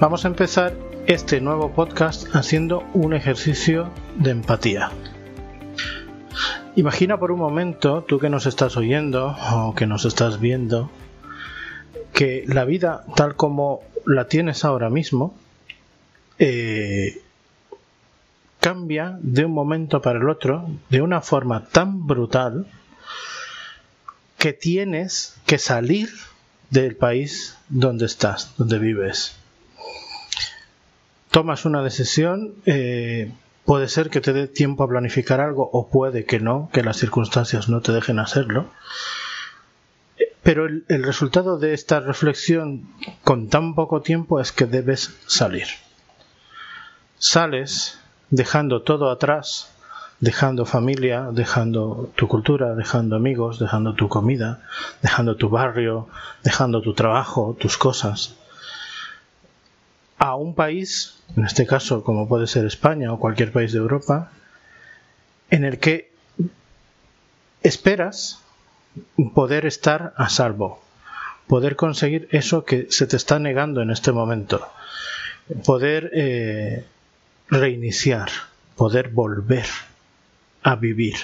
Vamos a empezar este nuevo podcast haciendo un ejercicio de empatía. Imagina por un momento, tú que nos estás oyendo o que nos estás viendo, que la vida tal como la tienes ahora mismo eh, cambia de un momento para el otro de una forma tan brutal que tienes que salir del país donde estás, donde vives. Tomas una decisión, eh, puede ser que te dé tiempo a planificar algo o puede que no, que las circunstancias no te dejen hacerlo. Pero el, el resultado de esta reflexión con tan poco tiempo es que debes salir. Sales dejando todo atrás dejando familia, dejando tu cultura, dejando amigos, dejando tu comida, dejando tu barrio, dejando tu trabajo, tus cosas, a un país, en este caso como puede ser España o cualquier país de Europa, en el que esperas poder estar a salvo, poder conseguir eso que se te está negando en este momento, poder eh, reiniciar, poder volver a vivir.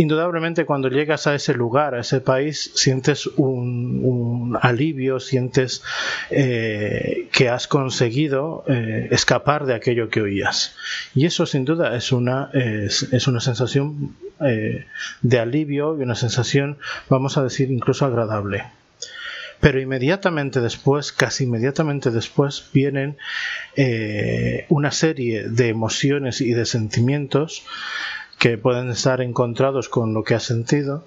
Indudablemente cuando llegas a ese lugar, a ese país, sientes un, alivio, sientes eh, que has conseguido eh, escapar de aquello que oías. Y eso sin duda es una, es, una sensación eh, de alivio y una sensación, vamos a decir, incluso agradable. Pero inmediatamente después, casi inmediatamente después, vienen una serie de emociones y de sentimientos que pueden estar encontrados con lo que has sentido,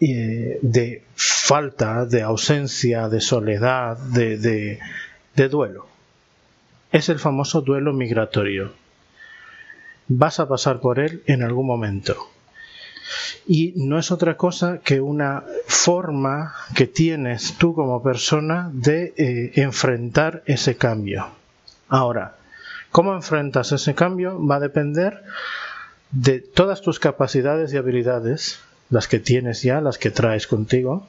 eh, de falta, de ausencia, de soledad, de duelo. Es el famoso duelo migratorio. Vas a pasar por él en algún momento y no es otra cosa que una forma que tienes tú como persona de eh, enfrentar ese cambio. Ahora, ¿cómo enfrentas ese cambio? Va a depender de todas tus capacidades y habilidades, las que tienes ya, las que traes contigo,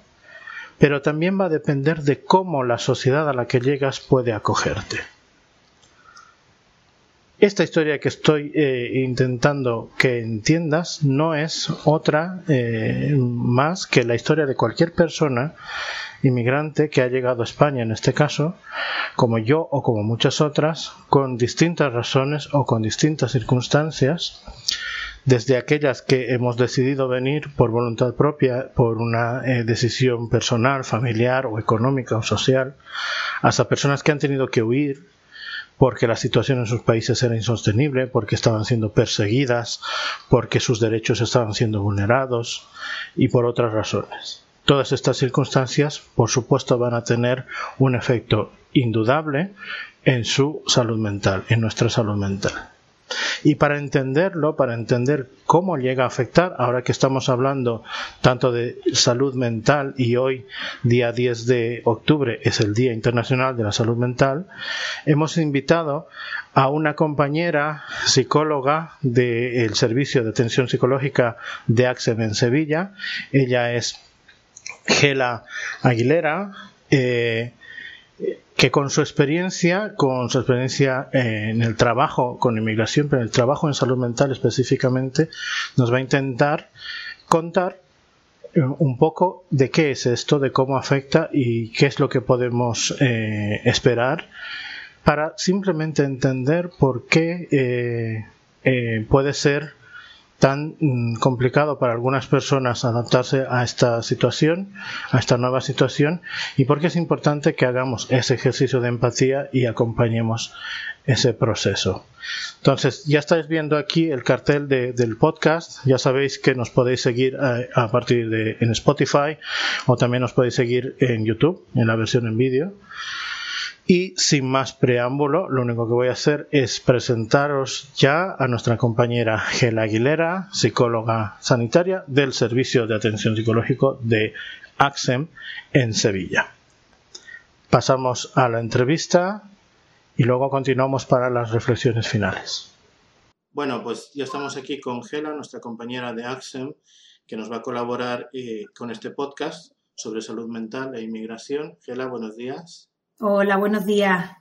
pero también va a depender de cómo la sociedad a la que llegas puede acogerte. Esta historia que estoy eh, intentando que entiendas no es otra eh, más que la historia de cualquier persona inmigrante que ha llegado a España en este caso, como yo o como muchas otras, con distintas razones o con distintas circunstancias, desde aquellas que hemos decidido venir por voluntad propia, por una eh, decisión personal, familiar o económica o social, hasta personas que han tenido que huir porque la situación en sus países era insostenible, porque estaban siendo perseguidas, porque sus derechos estaban siendo vulnerados y por otras razones. Todas estas circunstancias, por supuesto, van a tener un efecto indudable en su salud mental, en nuestra salud mental. Y para entenderlo, para entender cómo llega a afectar, ahora que estamos hablando tanto de salud mental y hoy, día 10 de octubre, es el Día Internacional de la Salud Mental, hemos invitado a una compañera psicóloga del Servicio de Atención Psicológica de AXEM en Sevilla. Ella es Gela Aguilera. Eh, que con su experiencia, con su experiencia en el trabajo con inmigración, pero en el trabajo en salud mental específicamente, nos va a intentar contar eh, un poco de qué es esto, de cómo afecta y qué es lo que podemos eh, esperar para simplemente entender por qué eh, puede ser tan mm, complicado para algunas personas adaptarse a esta situación, a esta nueva situación, y porque es importante que hagamos ese ejercicio de empatía y acompañemos ese proceso. Entonces, ya estáis viendo aquí el cartel del podcast, ya sabéis que nos podéis seguir a, eh, a partir de en Spotify o también nos podéis seguir en YouTube, en la versión en vídeo. Y sin más preámbulo, lo único que voy a hacer es presentaros ya a nuestra compañera Gela Aguilera, psicóloga sanitaria del Servicio de Atención Psicológico de AXEM en Sevilla. Pasamos a la entrevista y luego continuamos para las reflexiones finales. Bueno, pues ya estamos aquí con Gela, nuestra compañera de AXEM, que nos va a colaborar eh, con este podcast sobre salud mental e inmigración. Gela, buenos días. Hola, buenos días.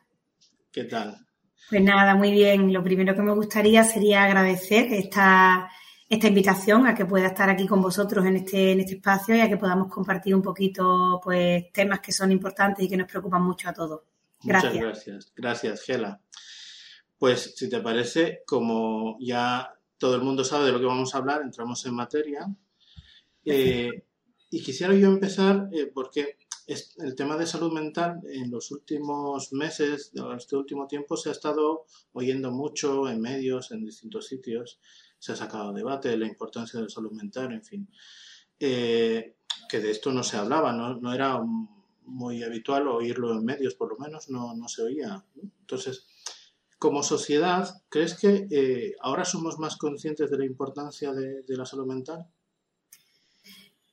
¿Qué tal? Pues nada, muy bien. Lo primero que me gustaría sería agradecer esta, esta invitación a que pueda estar aquí con vosotros en este, en este espacio y a que podamos compartir un poquito pues temas que son importantes y que nos preocupan mucho a todos. Gracias. Muchas gracias. Gracias, Gela. Pues si te parece, como ya todo el mundo sabe de lo que vamos a hablar, entramos en materia. Eh, y quisiera yo empezar eh, porque el tema de salud mental en los últimos meses, en este último tiempo, se ha estado oyendo mucho en medios, en distintos sitios. Se ha sacado debate de la importancia de la salud mental, en fin. Eh, que de esto no se hablaba, no, era muy habitual oírlo en medios, por lo menos no, se oía. Entonces, como sociedad, ¿crees que eh, ahora somos más conscientes de la importancia de la salud mental?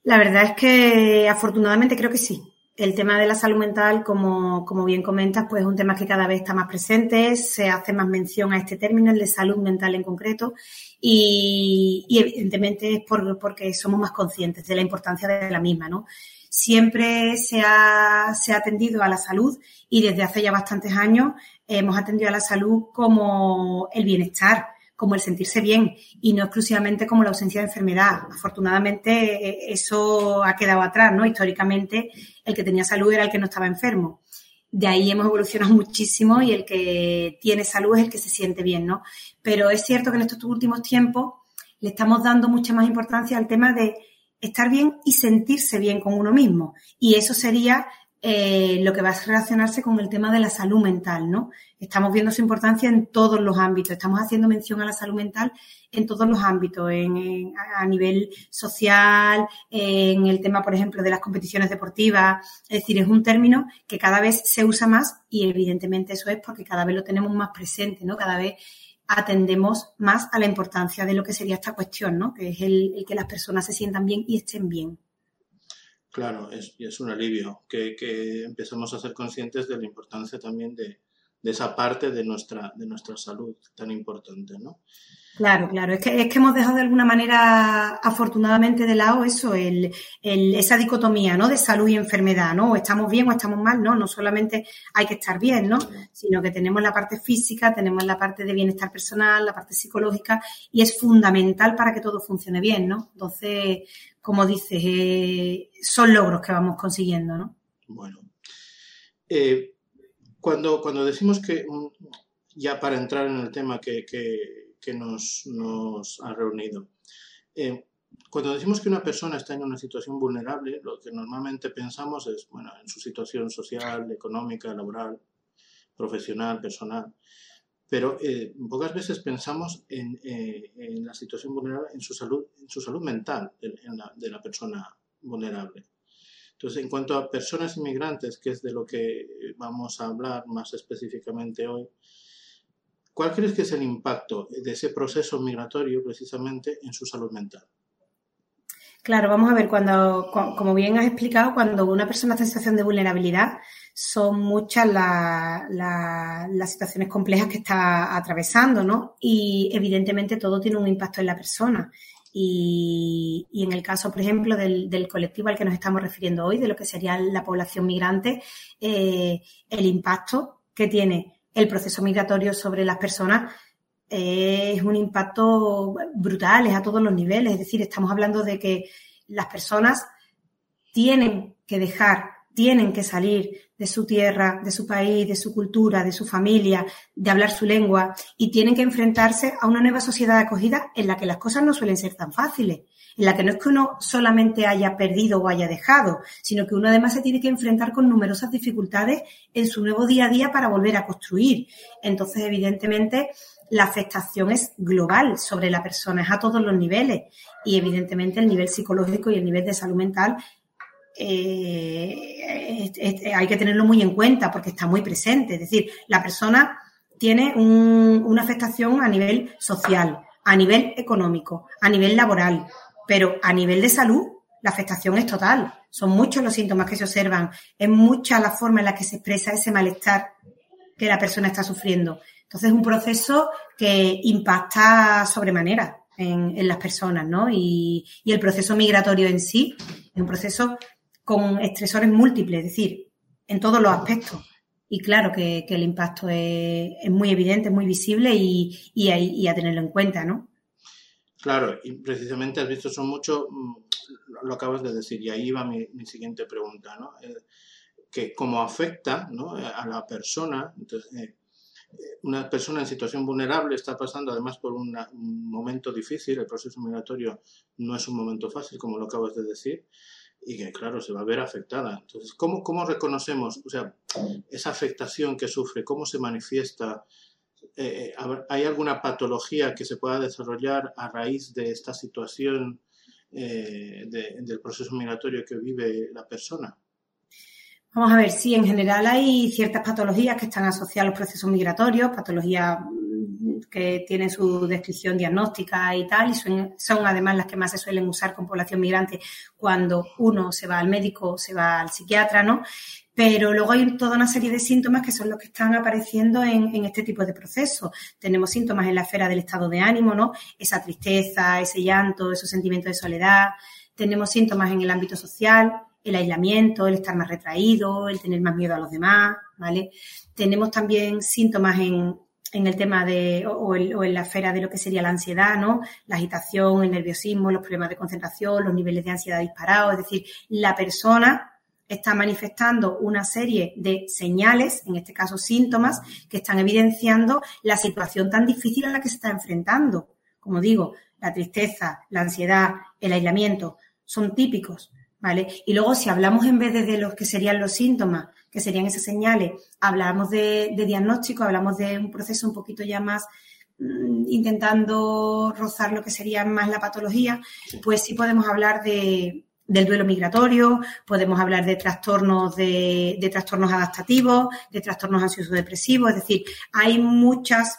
La verdad es que afortunadamente creo que sí el tema de la salud mental, como, como, bien comentas, pues es un tema que cada vez está más presente, se hace más mención a este término, el de salud mental en concreto, y, evidentemente es por, porque somos más conscientes de la importancia de la misma, ¿no? Siempre se ha, se ha atendido a la salud y desde hace ya bastantes años hemos atendido a la salud como el bienestar, como el sentirse bien y no exclusivamente como la ausencia de enfermedad. Afortunadamente eh, eso ha quedado atrás, ¿no? Históricamente el que tenía salud era el que no estaba enfermo. De ahí hemos evolucionado muchísimo y el que tiene salud es el que se siente bien, ¿no? Pero es cierto que en estos últimos tiempos le estamos dando mucha más importancia al tema de estar bien y sentirse bien con uno mismo. Y eso sería eh, lo que va a relacionarse con el tema de la salud mental, ¿no? Estamos viendo su importancia en todos los ámbitos, estamos haciendo mención a la salud mental en todos los ámbitos, en, a nivel social, en el tema, por ejemplo, de las competiciones deportivas. Es decir, es un término que cada vez se usa más y evidentemente eso es porque cada vez lo tenemos más presente, ¿no? Cada vez atendemos más a la importancia de lo que sería esta cuestión, ¿no? Que es el que las personas se sientan bien y estén bien. Claro, es, es un alivio que, que, empecemos a ser conscientes de la importancia también de, de, esa parte de nuestra, de nuestra salud tan importante, ¿no? Claro, claro. Es que, es que hemos dejado de alguna manera, afortunadamente, de lado eso, el, el, esa dicotomía, ¿no? De salud y enfermedad, ¿no? O estamos bien o estamos mal, ¿no? No solamente hay que estar bien, ¿no? Sino que tenemos la parte física, tenemos la parte de bienestar personal, la parte psicológica, y es fundamental para que todo funcione bien, ¿no? Entonces, como dices, eh, son logros que vamos consiguiendo, ¿no? Bueno. Eh, cuando, cuando decimos que, mm, ya para entrar en el tema que, que nos, nos ha reunido. Eh, cuando decimos que una persona está en una situación vulnerable, lo que normalmente pensamos es, bueno, en su situación social, económica, laboral, profesional, personal. Pero eh, pocas veces pensamos en, eh, en, la situación vulnerable, en su salud, en su salud mental de la persona vulnerable. Entonces, en cuanto a personas inmigrantes, que es de lo que vamos a hablar más específicamente hoy, ¿Cuál crees que es el impacto de ese proceso migratorio precisamente en su salud mental? Claro, vamos a ver, cuando, como bien has explicado, cuando una persona está en situación de vulnerabilidad, son muchas las situaciones complejas que está atravesando, ¿no? Y evidentemente todo tiene un impacto en la persona. Y, en el caso, por ejemplo, del, colectivo al que nos estamos refiriendo hoy, de lo que sería la población migrante, eh, el impacto que tiene el proceso migratorio sobre las personas es un impacto brutal, es a todos los niveles. Es decir, estamos hablando de que las personas tienen que dejar, tienen que salir de su tierra, de su país, de su cultura, de su familia, de hablar su lengua y tienen que enfrentarse a una nueva sociedad de acogida en la que las cosas no suelen ser tan fáciles en la que no es que uno solamente haya perdido o haya dejado, sino que uno además se tiene que enfrentar con numerosas dificultades en su nuevo día a día para volver a construir. Entonces, evidentemente, la afectación es global sobre la persona, es a todos los niveles. Y evidentemente el nivel psicológico y el nivel de salud mental eh, hay que tenerlo muy en cuenta porque está muy presente. Es decir, la persona tiene una afectación a nivel social, a nivel económico, a nivel laboral, pero a nivel de salud, la afectación es total. Son muchos los síntomas que se observan, es mucha la forma en la que se expresa ese malestar que la persona está sufriendo. Entonces es un proceso que impacta sobremanera en, las personas, ¿no? Y, y, el proceso migratorio en sí es un proceso con estresores múltiples, es decir, en todos los aspectos. Y claro que, el impacto es, muy evidente, muy visible y, y, a tenerlo en cuenta, ¿no? Claro, y precisamente has visto, son mucho, mm, lo acabas de decir, y ahí va mi, siguiente pregunta, ¿no? Eh, que como afecta a la persona, entonces, eh, una persona en situación vulnerable está pasando además por un momento difícil, el proceso migratorio no es un momento fácil, como lo acabas de decir, y que claro, se va a ver afectada. Entonces, ¿cómo, cómo reconocemos, o sea, esa afectación que sufre, cómo se manifiesta? Eh, eh, ¿Hay alguna patología que se pueda desarrollar a raíz de esta situación eh, del proceso migratorio que vive la persona? Vamos a ver, sí, en general hay ciertas patologías que están asociadas a los procesos migratorios, patologías que tienen su descripción diagnóstica y tal, y son, además las que más se suelen usar con población migrante cuando uno se va al médico se va al psiquiatra, ¿no? Pero luego hay toda una serie de síntomas que son los que están apareciendo en, en este tipo de procesos. Tenemos síntomas en la esfera del estado de ánimo, ¿no? Esa tristeza, ese llanto, esos sentimientos de soledad. Tenemos síntomas en el ámbito social, el aislamiento, el estar más retraído, el tener más miedo a los demás, ¿vale? Tenemos también síntomas en, el tema de, o, en la esfera de lo que sería la ansiedad, ¿no? La agitación, el nerviosismo, los problemas de concentración, los niveles de ansiedad disparados, es decir, la persona está manifestando una serie de señales, en este caso síntomas, que están evidenciando la situación tan difícil a la que se está enfrentando. Como digo, la tristeza, la ansiedad, el aislamiento, son típicos y luego, si hablamos en vez de, de los que serían los síntomas, que serían esas señales, hablamos de, diagnóstico, hablamos de un proceso un poquito ya más mm, intentando rozar lo que sería más la patología, pues sí podemos hablar de, del duelo migratorio, podemos hablar de trastornos de, trastornos adaptativos, de trastornos ansioso-depresivos, es decir, hay muchas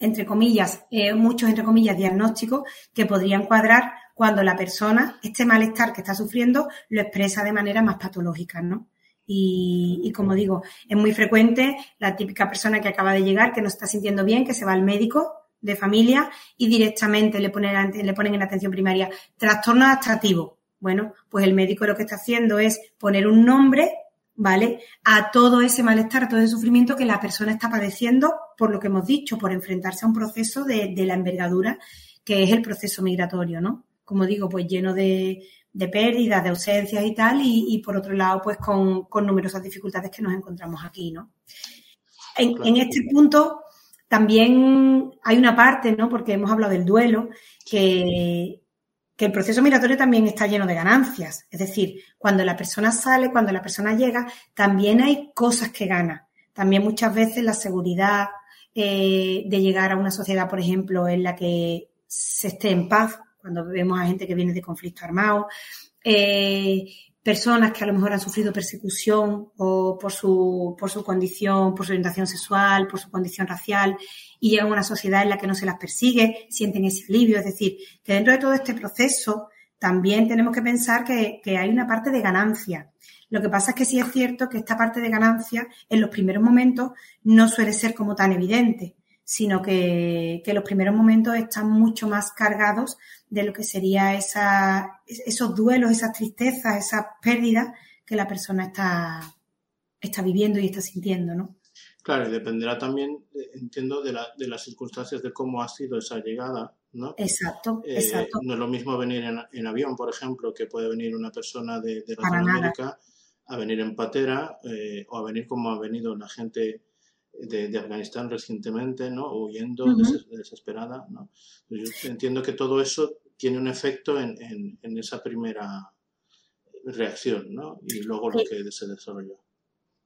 entre comillas, eh, muchos entre comillas diagnósticos que podrían cuadrar cuando la persona, este malestar que está sufriendo, lo expresa de manera más patológica, ¿no? Y, como digo, es muy frecuente la típica persona que acaba de llegar, que no está sintiendo bien, que se va al médico de familia y directamente le ponen, en atención primaria trastorno adaptativo. Bueno, pues el médico lo que está haciendo es poner un nombre, ¿vale? A todo ese malestar, a todo ese sufrimiento que la persona está padeciendo por lo que hemos dicho, por enfrentarse a un proceso de la envergadura que es el proceso migratorio, ¿no? Como digo, pues lleno de, pérdidas, de ausencias y tal, y, por otro lado, pues con, numerosas dificultades que nos encontramos aquí, ¿no? En, este punto también hay una parte, ¿no? Porque hemos hablado del duelo, que, que el proceso migratorio también está lleno de ganancias. Es decir, cuando la persona sale, cuando la persona llega, también hay cosas que gana. También muchas veces la seguridad eh, de llegar a una sociedad, por ejemplo, en la que se esté en paz, cuando vemos a gente que viene de conflicto armado, eh, personas que a lo mejor han sufrido persecución o por su, por su condición, por su orientación sexual, por su condición racial, y llegan a una sociedad en la que no se las persigue, sienten ese alivio. Es decir, que dentro de todo este proceso también tenemos que pensar que, que hay una parte de ganancia. Lo que pasa es que sí es cierto que esta parte de ganancia en los primeros momentos no suele ser como tan evidente sino que, que, los primeros momentos están mucho más cargados de lo que sería esa, esos duelos, esas tristezas, esas pérdidas que la persona está, está viviendo y está sintiendo, ¿no? Claro, y dependerá también, eh, entiendo, de, la, de las circunstancias de cómo ha sido esa llegada, ¿no? Exacto, eh, exacto. No es lo mismo venir en, avión, por ejemplo, que puede venir una persona de, de Latinoamérica a venir en patera eh, o a venir como ha venido la gente de, Afganistán recientemente, ¿no? Huyendo desesperada, ¿no? Yo entiendo que todo eso tiene un efecto en, en, esa primera reacción, ¿no? Y luego lo que se desarrolla.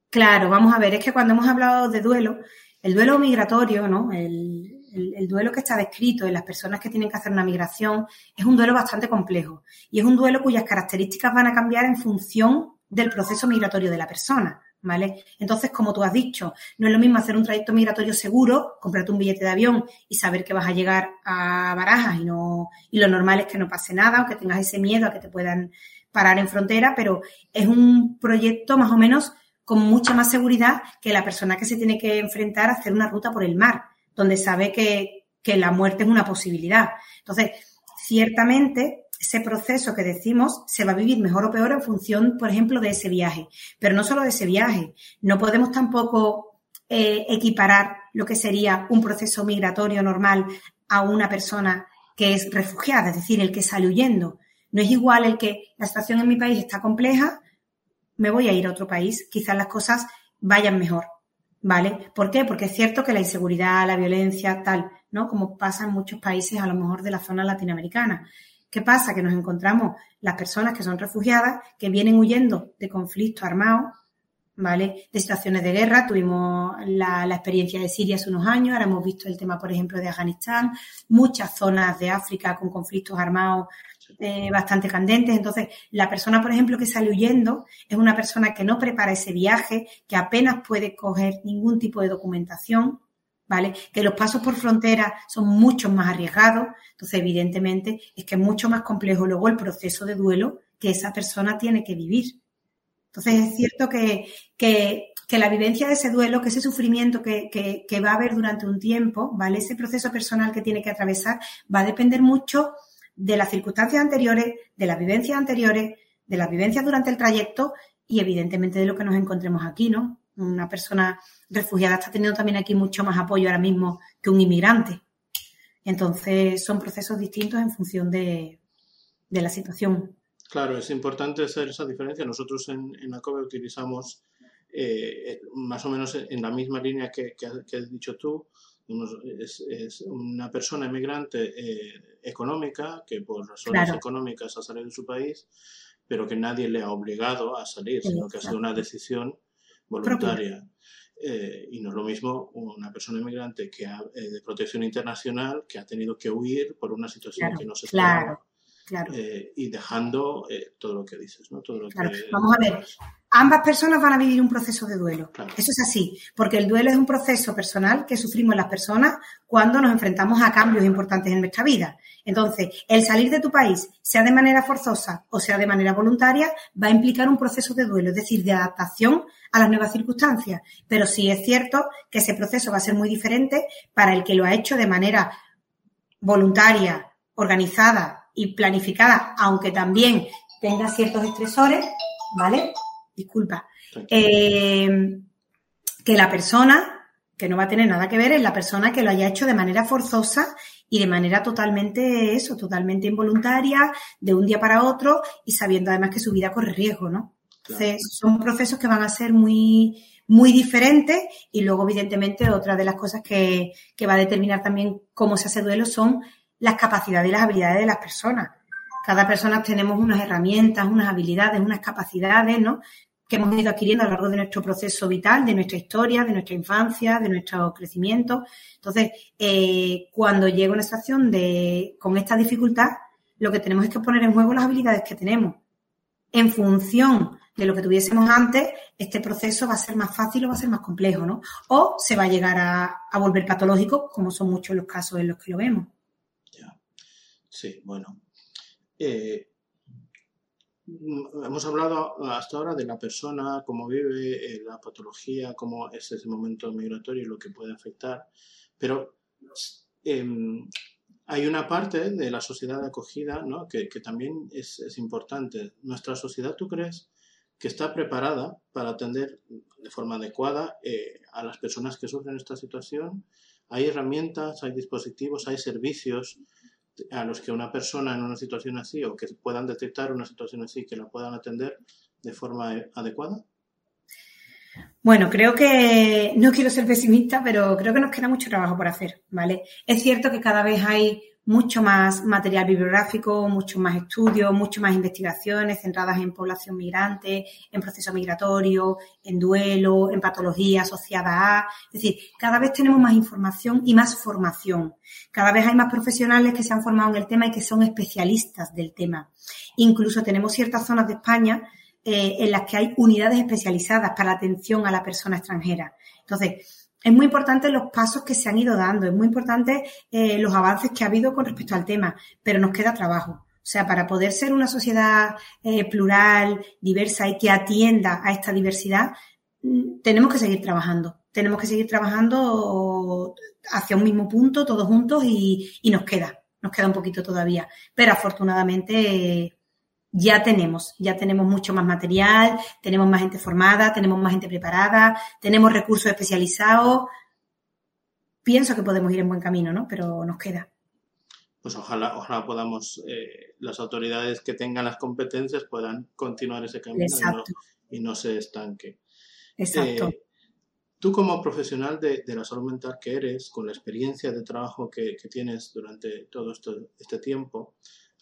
Claro, vamos a ver, es que cuando hemos hablado de duelo, el duelo migratorio, ¿no? El, el, duelo que está descrito en las personas que tienen que hacer una migración es un duelo bastante complejo y es un duelo cuyas características van a cambiar en función del proceso migratorio de la persona. ¿Vale? Entonces, como tú has dicho, no es lo mismo hacer un trayecto migratorio seguro, comprarte un billete de avión y saber que vas a llegar a Barajas y no, y lo normal es que no pase nada, aunque tengas ese miedo a que te puedan parar en frontera, pero es un proyecto más o menos con mucha más seguridad que la persona que se tiene que enfrentar a hacer una ruta por el mar, donde sabe que, que la muerte es una posibilidad. Entonces, ciertamente ese proceso que decimos se va a vivir mejor o peor en función, por ejemplo, de ese viaje. Pero no solo de ese viaje, no podemos tampoco eh, equiparar lo que sería un proceso migratorio normal a una persona que es refugiada, es decir, el que sale huyendo. No es igual el que la situación en mi país está compleja, me voy a ir a otro país, quizás las cosas vayan mejor, ¿vale? ¿Por qué? Porque es cierto que la inseguridad, la violencia, tal, ¿no? Como pasa en muchos países, a lo mejor de la zona latinoamericana. ¿Qué pasa? Que nos encontramos las personas que son refugiadas, que vienen huyendo de conflictos armados, ¿vale? De situaciones de guerra. Tuvimos la, la, experiencia de Siria hace unos años, ahora hemos visto el tema, por ejemplo, de Afganistán, muchas zonas de África con conflictos armados eh, bastante candentes. Entonces, la persona, por ejemplo, que sale huyendo es una persona que no prepara ese viaje, que apenas puede coger ningún tipo de documentación, Que los pasos por frontera son mucho más arriesgados. Entonces, evidentemente, es que es mucho más complejo luego el proceso de duelo que esa persona tiene que vivir. Entonces, es cierto que, que, la vivencia de ese duelo, que ese sufrimiento que, que va a haber durante un tiempo, ¿vale? Ese proceso personal que tiene que atravesar va a depender mucho de las circunstancias anteriores, de las vivencias anteriores, de las vivencias durante el trayecto y evidentemente de lo que nos encontremos aquí, ¿no? Una persona refugiada está teniendo también aquí mucho más apoyo ahora mismo que un inmigrante. Entonces son procesos distintos en función de, la situación. Claro, es importante hacer esa diferencia. Nosotros en, en ACOBE utilizamos eh, más o menos en la misma línea que, que has dicho tú, es, una persona inmigrante eh, económica que por razones económicas ha salido de su país, pero que nadie le ha obligado a salir, sino que ha sido una decisión voluntaria. Eh, y no es lo mismo una persona inmigrante que ha, eh, de protección internacional que ha tenido que huir por una situación que no se esperaba. Claro. y dejando todo lo que dices, ¿no? Todo lo claro. Vamos a ver, ambas personas van a vivir un proceso de duelo. Eso es así, porque el duelo es un proceso personal que sufrimos las personas cuando nos enfrentamos a cambios importantes en nuestra vida. Entonces, el salir de tu país, sea de manera forzosa o sea de manera voluntaria, va a implicar un proceso de duelo, es decir, de adaptación a las nuevas circunstancias. Pero sí es cierto que ese proceso va a ser muy diferente para el que lo ha hecho de manera voluntaria, organizada y planificada, aunque también tenga ciertos estresores, ¿vale? Disculpa, eh, que la persona, que no va a tener nada que ver, es la persona que lo haya hecho de manera forzosa y de manera totalmente eso, totalmente involuntaria, de un día para otro y sabiendo además que su vida corre riesgo, ¿no? Entonces, son procesos que van a ser muy, muy diferentes y luego, evidentemente, otra de las cosas que, que va a determinar también cómo se hace duelo son las capacidades y las habilidades de las personas. Cada persona tenemos unas herramientas, unas habilidades, unas capacidades, ¿no? que hemos ido adquiriendo a lo largo de nuestro proceso vital, de nuestra historia, de nuestra infancia, de nuestro crecimiento. Entonces, eh, cuando llega una situación de, con esta dificultad, lo que tenemos es que poner en juego las habilidades que tenemos. En función de lo que tuviésemos antes, este proceso va a ser más fácil o va a ser más complejo, ¿no? O se va a llegar a, a volver patológico, como son muchos los casos en los que lo vemos. Ya. Sí, bueno, eh, hemos hablado hasta ahora de la persona, cómo vive, eh, la patología, cómo es ese momento migratorio y lo que puede afectar, pero em, hay una parte de la sociedad de acogida que, también es, importante. ¿Nuestra sociedad, tú crees, que está preparada para atender de forma adecuada eh, a las personas que sufren esta situación? ¿Hay herramientas, hay dispositivos, hay servicios a los que una persona en una situación así o que puedan detectar una situación así que la puedan atender de forma adecuada? Bueno, creo que no quiero ser pesimista, pero creo que nos queda mucho trabajo por hacer, ¿vale? Es cierto que cada vez hay mucho más material bibliográfico, mucho más estudios, mucho más investigaciones centradas en población migrante, en proceso migratorio, en duelo, en patología asociada a. Es decir, cada vez tenemos más información y más formación. Cada vez hay más profesionales que se han formado en el tema y que son especialistas del tema. Incluso tenemos ciertas zonas de España eh, en las que hay unidades especializadas para la atención a la persona extranjera. Entonces, es muy importante los pasos que se han ido dando, es muy importante eh, los avances que ha habido con respecto al tema, pero nos queda trabajo. O sea, para poder ser una sociedad eh, plural, diversa y que atienda a esta diversidad, mm, tenemos que seguir trabajando. Tenemos que seguir trabajando hacia un mismo punto, todos juntos, y, nos queda. nos queda un poquito todavía, pero afortunadamente ya tenemos, ya tenemos mucho más material, tenemos más gente formada, tenemos más gente preparada, tenemos recursos especializados. Pienso que podemos ir en buen camino, ¿no? Pero nos queda. Pues ojalá, ojalá podamos, eh, las autoridades que tengan las competencias puedan continuar ese camino y no, se estanque. Exacto. Eh, Tú como profesional de, la salud mental que eres, con la experiencia de trabajo que, tienes durante todo este, tiempo,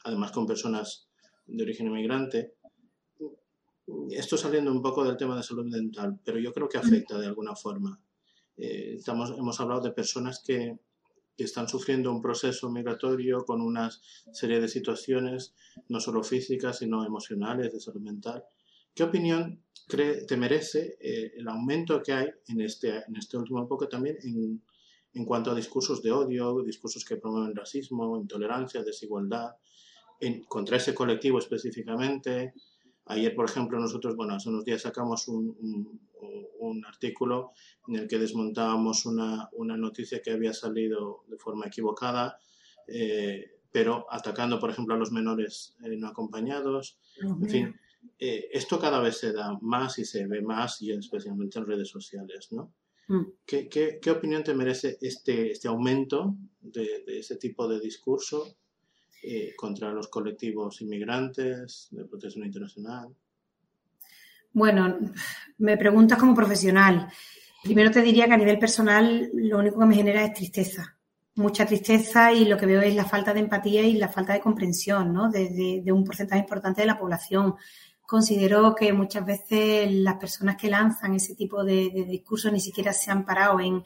además con personas de origen inmigrante, esto saliendo un poco del tema de salud mental, pero yo creo que afecta de alguna forma. Eh, estamos, hemos hablado de personas que, que, están sufriendo un proceso migratorio con una serie de situaciones, no solo físicas, sino emocionales, de salud mental. ¿Qué opinión cree, te merece eh, el aumento que hay en este, en este último época también en, en, cuanto a discursos de odio, discursos que promueven racismo, intolerancia, desigualdad, en, contra ese colectivo específicamente? Ayer, por ejemplo, nosotros, bueno, hace unos días sacamos un, un, artículo en el que desmontábamos una, una, noticia que había salido de forma equivocada, eh, pero atacando, por ejemplo, a los menores eh, no acompañados. En fin, eh, esto cada vez se da más y se ve más, y especialmente en redes sociales, ¿no? Mm. ¿Qué, qué, qué, opinión te merece este, este aumento de, de ese tipo de discurso eh, contra los colectivos inmigrantes, de protección internacional? Bueno, me preguntas como profesional. Primero te diría que a nivel personal lo único que me genera es tristeza, mucha tristeza y lo que veo es la falta de empatía y la falta de comprensión ¿no? de, de un porcentaje importante de la población considero que muchas veces las personas que lanzan ese tipo de, discursos ni siquiera se han parado en,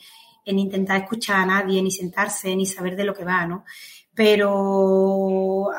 intentar escuchar a nadie, ni sentarse, ni saber de lo que va, ¿no? Pero,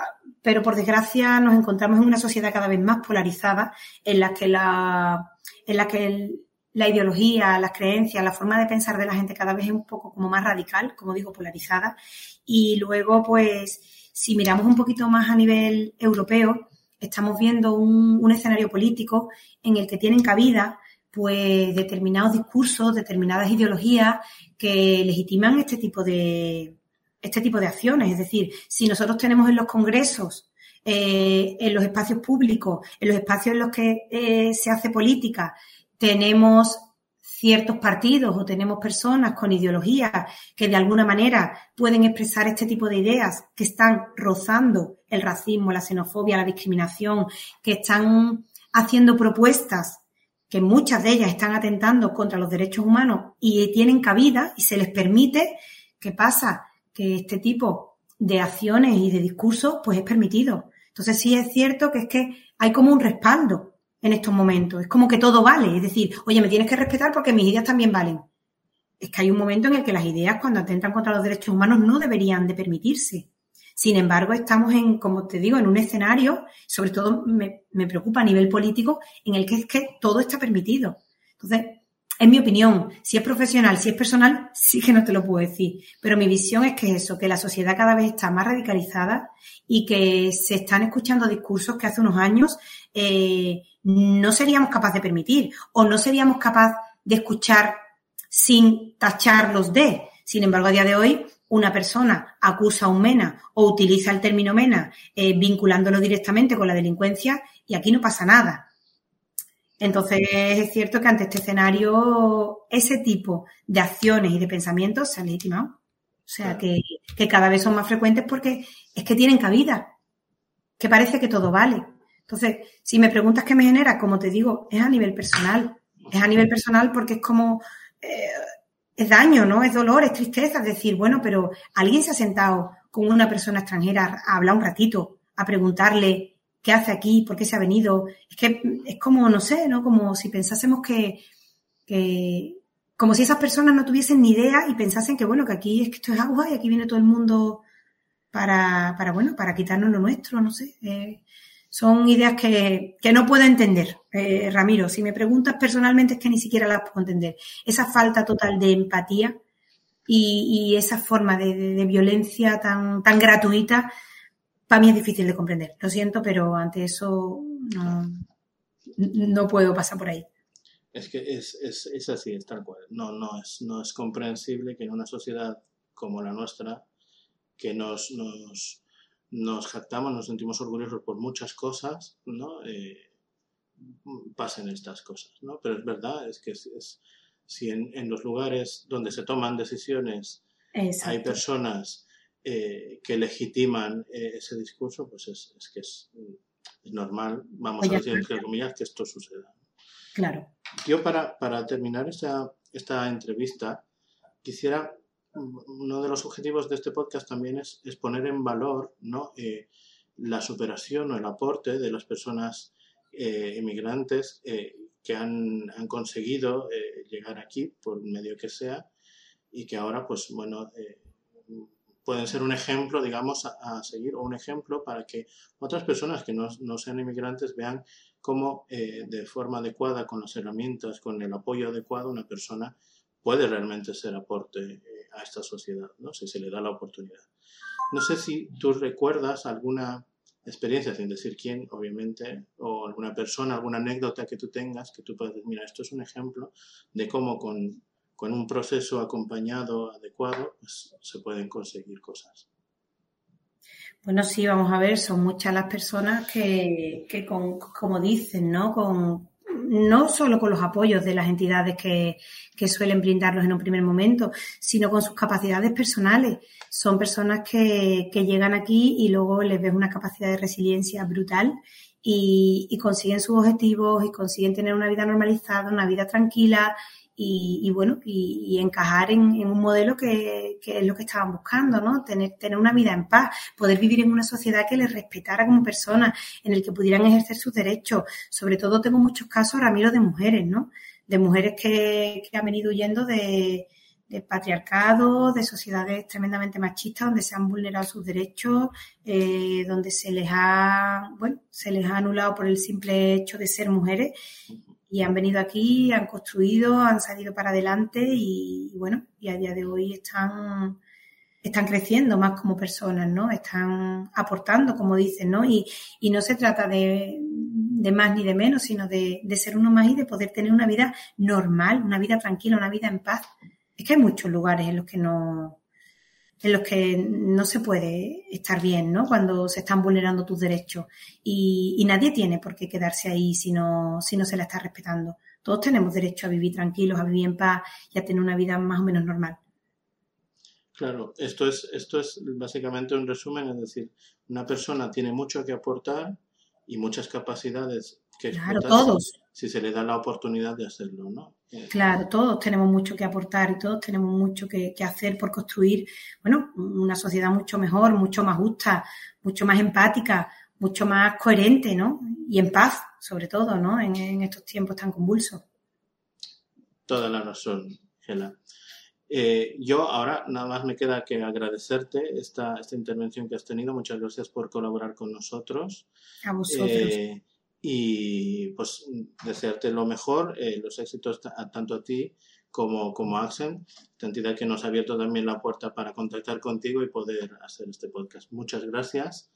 pero por desgracia nos encontramos en una sociedad cada vez más polarizada en la que la, en la que la ideología, las creencias, la forma de pensar de la gente cada vez es un poco como más radical, como digo, polarizada. Y luego, pues, si miramos un poquito más a nivel europeo, estamos viendo un, escenario político en el que tienen cabida pues determinados discursos, determinadas ideologías que legitiman este tipo de este tipo de acciones. Es decir, si nosotros tenemos en los congresos, eh, en los espacios públicos, en los espacios en los que eh, se hace política, tenemos ciertos partidos o tenemos personas con ideologías que de alguna manera pueden expresar este tipo de ideas que están rozando el racismo, la xenofobia, la discriminación, que están haciendo propuestas que muchas de ellas están atentando contra los derechos humanos y tienen cabida y se les permite, ¿qué pasa? Que este tipo de acciones y de discursos pues es permitido. Entonces sí es cierto que es que hay como un respaldo en estos momentos. Es como que todo vale. Es decir, oye, me tienes que respetar porque mis ideas también valen. Es que hay un momento en el que las ideas, cuando atentan contra los derechos humanos, no deberían de permitirse. Sin embargo, estamos en, como te digo, en un escenario, sobre todo me, me preocupa a nivel político, en el que es que todo está permitido. Entonces, en mi opinión, si es profesional, si es personal, sí que no te lo puedo decir. Pero mi visión es que eso, que la sociedad cada vez está más radicalizada y que se están escuchando discursos que hace unos años eh, no seríamos capaces de permitir o no seríamos capaces de escuchar sin tacharlos de. Sin embargo, a día de hoy, una persona acusa a un MENA o utiliza el término MENA eh, vinculándolo directamente con la delincuencia y aquí no pasa nada. Entonces, es cierto que ante este escenario, ese tipo de acciones y de pensamientos se han legitimado. O sea, que, que cada vez son más frecuentes porque es que tienen cabida, que parece que todo vale. Entonces, si me preguntas qué me genera, como te digo, es a nivel personal. Es a nivel personal porque es como, eh, es daño, ¿no? Es dolor, es tristeza. Es decir, bueno, pero alguien se ha sentado con una persona extranjera a hablar un ratito, a preguntarle qué hace aquí, por qué se ha venido. Es que es como, no sé, ¿no? Como si pensásemos que, que como si esas personas no tuviesen ni idea y pensasen que, bueno, que aquí es que esto es agua y aquí viene todo el mundo para, para bueno, para quitarnos lo nuestro, no sé. Eh, son ideas que, no puedo entender, eh, Ramiro. Si me preguntas personalmente es que ni siquiera las puedo entender. Esa falta total de empatía y, esa forma de, violencia tan, tan gratuita para mí es difícil de comprender. Lo siento, pero ante eso no, puedo pasar por ahí. Es que es, es, es, así, es tal cual. No, no, es, no es comprensible que en una sociedad como la nuestra que nos, nos, nos jactamos, nos sentimos orgullosos por muchas cosas, ¿no? Eh, pasen estas cosas, ¿no? Pero es verdad, es que es, si en, en, los lugares donde se toman decisiones hay personas eh, que legitiman eh, ese discurso, pues es, es que es, normal, vamos a decir entre comillas, que esto suceda. Claro. Yo para, para terminar esta, esta entrevista quisiera uno de los objetivos de este podcast también es, poner en valor ¿no? Eh, la superación o el aporte de las personas eh, inmigrantes eh, que han, han conseguido llegar aquí por medio que sea y que ahora pues bueno pueden ser un ejemplo digamos a, seguir o un ejemplo para que otras personas que no, no sean inmigrantes vean cómo de forma adecuada con las herramientas con el apoyo adecuado una persona puede realmente ser aporte a esta sociedad, ¿no? si se le da la oportunidad. No sé si tú recuerdas alguna experiencia, sin decir quién, obviamente, o alguna persona, alguna anécdota que tú tengas, que tú puedas decir, mira, esto es un ejemplo de cómo con, con un proceso acompañado, adecuado, pues, se pueden conseguir cosas. Bueno, sí, vamos a ver, son muchas las personas que, que con, como dicen, ¿no? Con, no solo con los apoyos de las entidades que, suelen brindarlos en un primer momento, sino con sus capacidades personales. Son personas que, llegan aquí y luego les ves una capacidad de resiliencia brutal y, y consiguen sus objetivos y consiguen tener una vida normalizada, una vida tranquila y, bueno, y, encajar en, un modelo que, es lo que estaban buscando, ¿no? Tener, tener una vida en paz, poder vivir en una sociedad que les respetara como personas, en el que pudieran ejercer sus derechos. Sobre todo tengo muchos casos, Ramiro, de mujeres, ¿no? De mujeres que, han venido huyendo de, patriarcado, de sociedades tremendamente machistas donde se han vulnerado sus derechos, eh, donde se les ha, bueno, se les ha anulado por el simple hecho de ser mujeres y han venido aquí, han construido, han salido para adelante y, bueno, y a día de hoy están, están creciendo más como personas, ¿no? Están aportando, como dicen, ¿no? Y, y no se trata de, de, más ni de menos, sino de, de ser uno más y de poder tener una vida normal, una vida tranquila, una vida en paz. Es que hay muchos lugares en los que no, en los que no se puede estar bien, ¿no? Cuando se están vulnerando tus derechos. Y, nadie tiene por qué quedarse ahí si no, si no se la está respetando. Todos tenemos derecho a vivir tranquilos, a vivir en paz y a tener una vida más o menos normal. Claro, esto es, esto es básicamente un resumen, es decir, una persona tiene mucho que aportar y muchas capacidades que claro, todos. si se le da la oportunidad de hacerlo, ¿no? Eh, claro, todos tenemos mucho que aportar y todos tenemos mucho que, hacer por construir, bueno, una sociedad mucho mejor, mucho más justa, mucho más empática, mucho más coherente, ¿no? Y en paz, sobre todo, ¿no? En, estos tiempos tan convulsos. Toda la razón, Gela. Eh, yo ahora nada más me queda que agradecerte esta, esta intervención que has tenido. Muchas gracias por colaborar con nosotros. A vosotros. Eh, y pues desearte lo mejor, eh, los éxitos tanto a ti como, como a Accent, entidad que nos ha abierto también la puerta para contactar contigo y poder hacer este podcast. Muchas gracias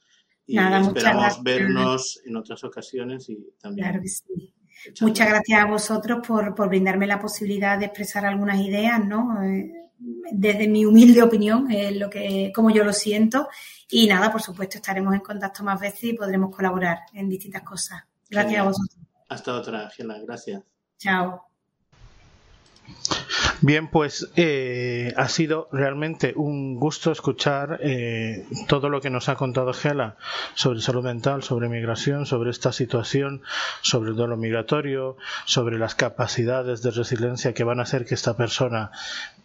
y esperamos vernos en otras ocasiones y también. Claro que sí. Muchas gracias a vosotros por, por, brindarme la posibilidad de expresar algunas ideas, ¿no? Eh, desde mi humilde opinión, es lo que, como yo lo siento. Y nada, por supuesto, estaremos en contacto más veces y podremos colaborar en distintas cosas. Gracias a vosotros. Hasta otra, Ángela. Gracias. Chao. Bien, pues eh, ha sido realmente un gusto escuchar eh, todo lo que nos ha contado Gela sobre salud mental, sobre migración, sobre esta situación, sobre el duelo migratorio, sobre las capacidades de resiliencia que van a hacer que esta persona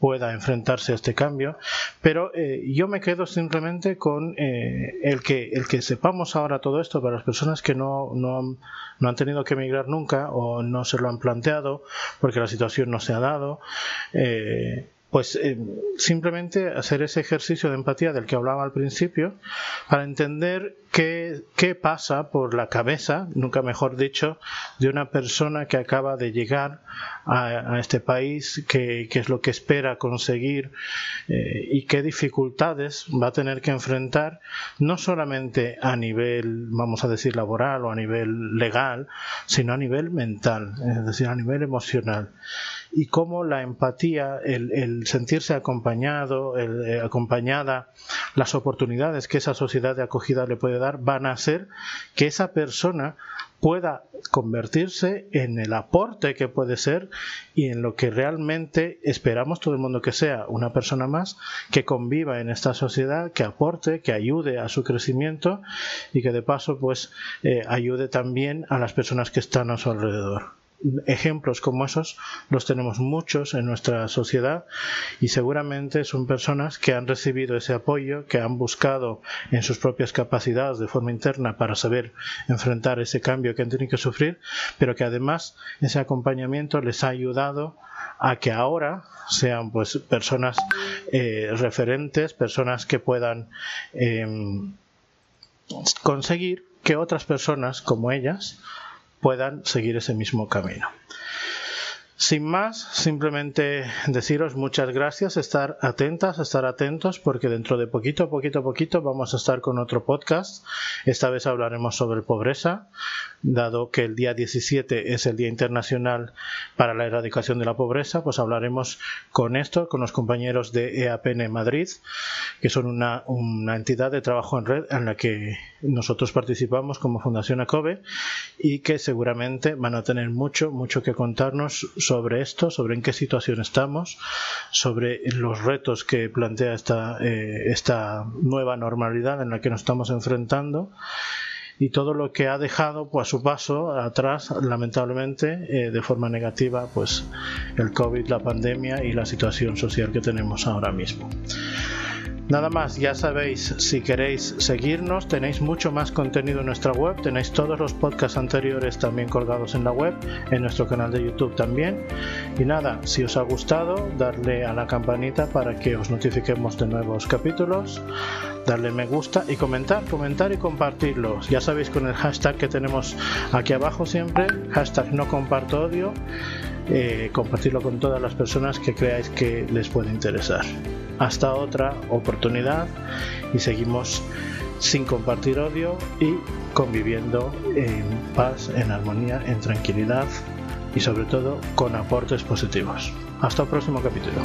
pueda enfrentarse a este cambio. Pero eh, yo me quedo simplemente con el, que, el que sepamos ahora todo esto para las personas que no, no, no han tenido que emigrar nunca o no se lo han planteado porque la situación no se ha dado. Eh, pues eh, simplemente hacer ese ejercicio de empatía del que hablaba al principio para entender qué, qué, pasa por la cabeza, nunca mejor dicho, de una persona que acaba de llegar a, este país, qué, es lo que espera conseguir eh, y qué dificultades va a tener que enfrentar, no solamente a nivel, vamos a decir, laboral o a nivel legal, sino a nivel mental, es decir, a nivel emocional y cómo la empatía, el, sentirse acompañado, el, eh, acompañada, las oportunidades que esa sociedad de acogida le puede dar van a hacer que esa persona pueda convertirse en el aporte que puede ser y en lo que realmente esperamos todo el mundo que sea una persona más que conviva en esta sociedad, que aporte, que ayude a su crecimiento y que de paso pues eh, ayude también a las personas que están a su alrededor ejemplos como esos los tenemos muchos en nuestra sociedad y seguramente son personas que han recibido ese apoyo, que han buscado en sus propias capacidades de forma interna para saber enfrentar ese cambio que han tenido que sufrir, pero que además ese acompañamiento les ha ayudado a que ahora sean pues personas eh, referentes, personas que puedan em, conseguir que otras personas como ellas puedan seguir ese mismo camino. Sin más, simplemente deciros muchas gracias, estar atentas, estar atentos, porque dentro de poquito, poquito, poquito vamos a estar con otro podcast. Esta vez hablaremos sobre pobreza, dado que el día 17 es el Día Internacional para la Erradicación de la Pobreza, pues hablaremos con esto, con los compañeros de EAPN Madrid, que son una, una entidad de trabajo en red en la que nosotros participamos como Fundación ACOBE y que seguramente van a tener mucho, mucho que contarnos sobre esto, sobre en qué situación estamos, sobre los retos que plantea esta, eh, esta nueva normalidad en la que nos estamos enfrentando y todo lo que ha dejado pues, a su paso atrás, lamentablemente, eh, de forma negativa, pues el COVID, la pandemia y la situación social que tenemos ahora mismo. Nada más, ya sabéis, si queréis seguirnos, tenéis mucho más contenido en nuestra web, tenéis todos los podcasts anteriores también colgados en la web, en nuestro canal de YouTube también. Y nada, si os ha gustado, darle a la campanita para que os notifiquemos de nuevos capítulos, darle me gusta y comentar, comentar y compartirlos. Ya sabéis con el hashtag que tenemos aquí abajo siempre, hashtag no comparto odio, eh, compartirlo con todas las personas que creáis que les puede interesar hasta otra oportunidad y seguimos sin compartir odio y conviviendo en paz, en armonía, en tranquilidad y sobre todo con aportes positivos. Hasta el próximo capítulo.